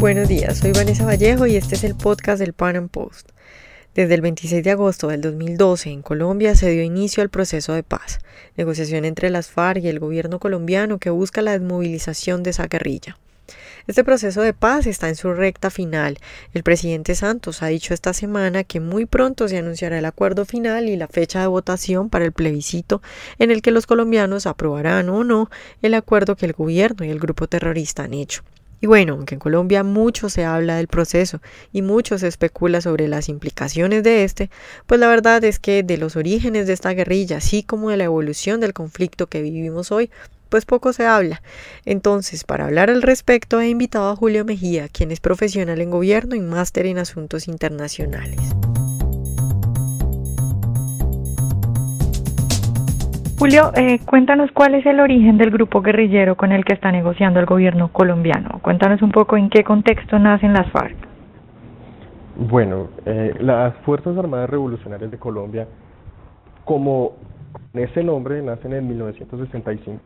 Buenos días, soy Vanessa Vallejo y este es el podcast del Pan Am Post. Desde el 26 de agosto del 2012 en Colombia se dio inicio al proceso de paz, negociación entre las FARC y el gobierno colombiano que busca la desmovilización de esa guerrilla. Este proceso de paz está en su recta final. El presidente Santos ha dicho esta semana que muy pronto se anunciará el acuerdo final y la fecha de votación para el plebiscito en el que los colombianos aprobarán o no el acuerdo que el gobierno y el grupo terrorista han hecho. Y bueno, aunque en Colombia mucho se habla del proceso y mucho se especula sobre las implicaciones de este, pues la verdad es que de los orígenes de esta guerrilla, así como de la evolución del conflicto que vivimos hoy, pues poco se habla. Entonces, para hablar al respecto, he invitado a Julio Mejía, quien es profesional en gobierno y máster en asuntos internacionales. Julio, eh, cuéntanos cuál es el origen del grupo guerrillero con el que está negociando el gobierno colombiano. Cuéntanos un poco en qué contexto nacen las FARC. Bueno, eh, las Fuerzas Armadas Revolucionarias de Colombia, como ese nombre nacen en 1965,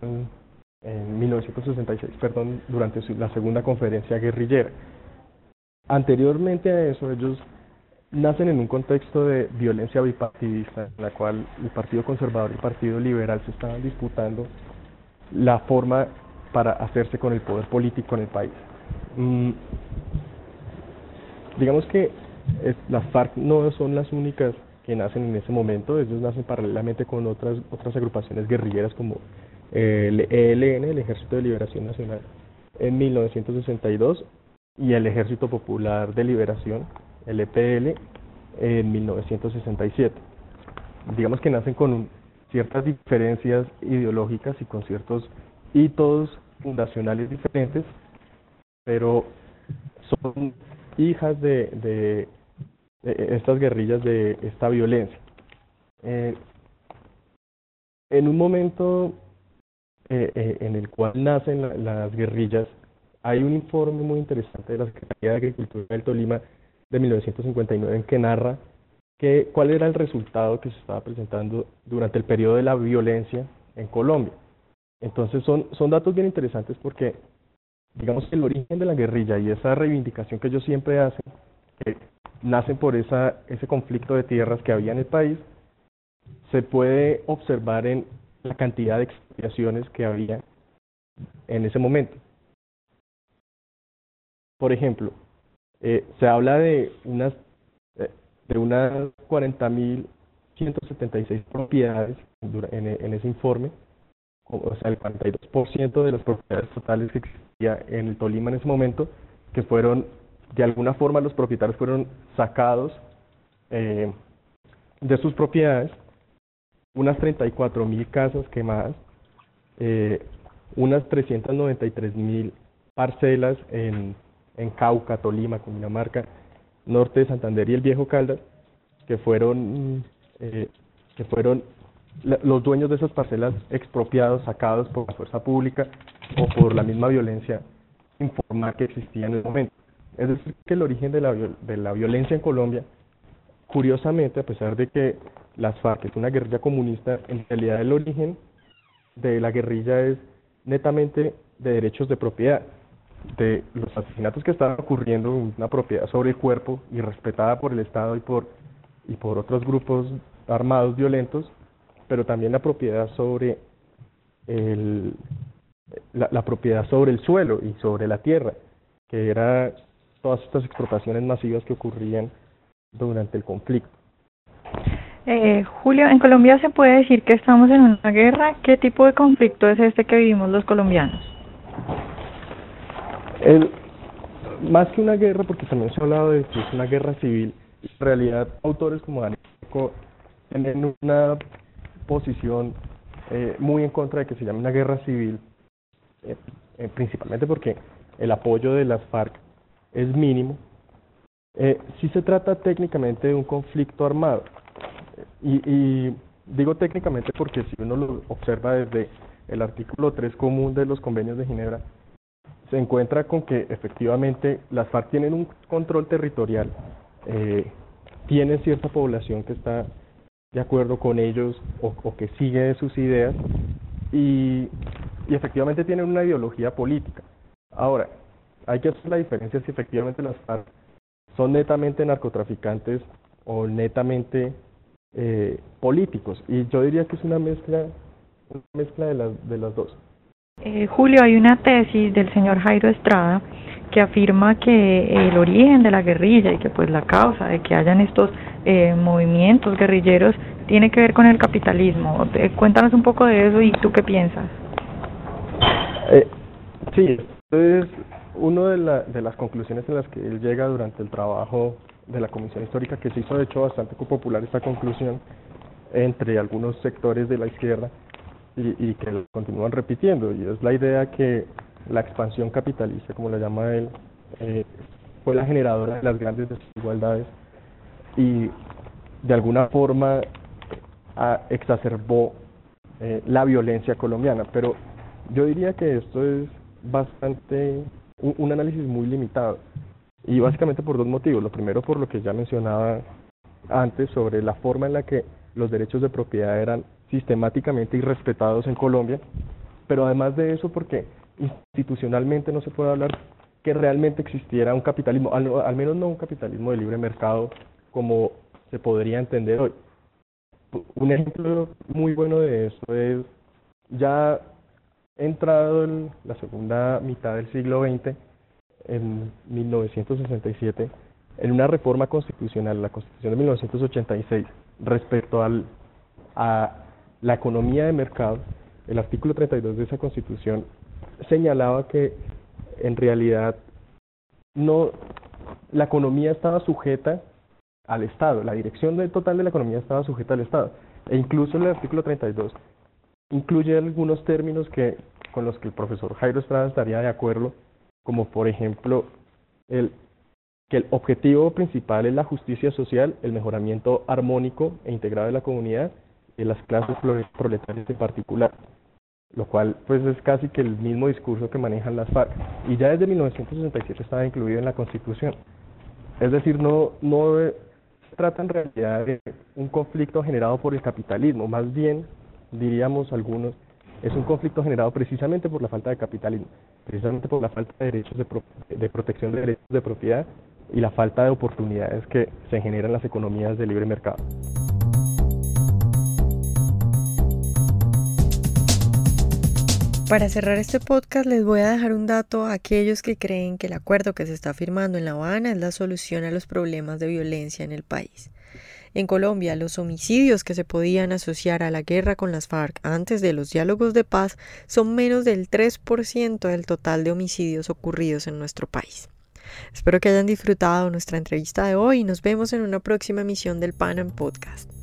en 1966, perdón, durante la segunda conferencia guerrillera. Anteriormente a eso, ellos nacen en un contexto de violencia bipartidista, en la cual el Partido Conservador y el Partido Liberal se estaban disputando la forma para hacerse con el poder político en el país. Mm, digamos que las FARC no son las únicas que nacen en ese momento, ellos nacen paralelamente con otras, otras agrupaciones guerrilleras como el ELN, el Ejército de Liberación Nacional, en 1962 y el Ejército Popular de Liberación, el EPL, en 1967. Digamos que nacen con ciertas diferencias ideológicas y con ciertos hitos fundacionales diferentes, pero son hijas de estas guerrillas de esta violencia. Eh, en un momento eh, eh, en el cual nacen las guerrillas, hay un informe muy interesante de la Secretaría de Agricultura del Tolima de 1959 en que narra que, cuál era el resultado que se estaba presentando durante el periodo de la violencia en Colombia. Entonces son, son datos bien interesantes porque digamos que el origen de la guerrilla y esa reivindicación que ellos siempre hacen, nacen por esa, ese conflicto de tierras que había en el país, se puede observar en la cantidad de expropiaciones que había en ese momento. Por ejemplo, eh, se habla de unas eh, de unas 40.176 propiedades en, ese informe, o sea, el 42% de las propiedades totales que existía en el Tolima en ese momento, que fueron de alguna forma los propietarios fueron sacados eh, de sus propiedades, unas 34 mil casas quemadas, eh, unas 393 mil parcelas en, en Cauca, Tolima, Cundinamarca, norte de Santander y el Viejo Caldas, que fueron, eh, que fueron los dueños de esas parcelas expropiados, sacados por la fuerza pública o por la misma violencia informal que existía en el momento. Es decir, que el origen de la, de la violencia en Colombia, curiosamente, a pesar de que las FARC es una guerrilla comunista, en realidad el origen de la guerrilla es netamente de derechos de propiedad, de los asesinatos que estaban ocurriendo en una propiedad sobre el cuerpo y respetada por el Estado y por, y por otros grupos armados violentos, pero también la propiedad sobre el, la, la propiedad sobre el suelo y sobre la tierra, que era todas estas expropiaciones masivas que ocurrían durante el conflicto. Eh, Julio, en Colombia se puede decir que estamos en una guerra. ¿Qué tipo de conflicto es este que vivimos los colombianos? El, más que una guerra, porque también se ha hablado de que es una guerra civil, en realidad autores como Daniel tienen una posición eh, muy en contra de que se llame una guerra civil, eh, eh, principalmente porque el apoyo de las FARC es mínimo, eh, sí se trata técnicamente de un conflicto armado. Y, y digo técnicamente porque si uno lo observa desde el artículo 3 común de los convenios de Ginebra, se encuentra con que efectivamente las FARC tienen un control territorial, eh, tienen cierta población que está de acuerdo con ellos o, o que sigue sus ideas y, efectivamente tienen una ideología política. Ahora, hay que hacer la diferencia si efectivamente las FARC son netamente narcotraficantes o netamente eh, políticos. Y yo diría que es una mezcla, una mezcla de, las, de las dos. Eh, Julio, hay una tesis del señor Jairo Estrada que afirma que el origen de la guerrilla y que pues la causa de que hayan estos eh, movimientos guerrilleros tiene que ver con el capitalismo. Eh, cuéntanos un poco de eso y tú qué piensas. Eh, sí, es una de, la, de las conclusiones en las que él llega durante el trabajo de la Comisión Histórica, que se hizo de hecho bastante popular esta conclusión entre algunos sectores de la izquierda y, y que lo continúan repitiendo, y es la idea que la expansión capitalista, como la llama él, eh, fue la generadora de las grandes desigualdades y de alguna forma exacerbó eh, la violencia colombiana. Pero yo diría que esto es bastante un análisis muy limitado y básicamente por dos motivos. Lo primero por lo que ya mencionaba antes sobre la forma en la que los derechos de propiedad eran sistemáticamente irrespetados en Colombia, pero además de eso porque institucionalmente no se puede hablar que realmente existiera un capitalismo, al, menos no un capitalismo de libre mercado como se podría entender hoy. Un ejemplo muy bueno de eso es ya entrado en la segunda mitad del siglo XX, en 1967, en una reforma constitucional, la Constitución de 1986, respecto al, a la economía de mercado, el artículo 32 de esa Constitución señalaba que en realidad no la economía estaba sujeta al Estado, la dirección total de la economía estaba sujeta al Estado. E incluso el artículo 32 incluye algunos términos que con los que el profesor Jairo Estrada estaría de acuerdo, como por ejemplo el que el objetivo principal es la justicia social, el mejoramiento armónico e integrado de la comunidad y de las clases proletarias en particular lo cual pues es casi que el mismo discurso que manejan las FARC y ya desde 1967 estaba incluido en la Constitución. Es decir, no no se trata en realidad de un conflicto generado por el capitalismo, más bien diríamos algunos es un conflicto generado precisamente por la falta de capitalismo, precisamente por la falta de derechos de, de protección de derechos de propiedad y la falta de oportunidades que se generan en las economías de libre mercado. Para cerrar este podcast les voy a dejar un dato a aquellos que creen que el acuerdo que se está firmando en La Habana es la solución a los problemas de violencia en el país. En Colombia, los homicidios que se podían asociar a la guerra con las FARC antes de los diálogos de paz son menos del 3% del total de homicidios ocurridos en nuestro país. Espero que hayan disfrutado nuestra entrevista de hoy y nos vemos en una próxima emisión del Pan Podcast.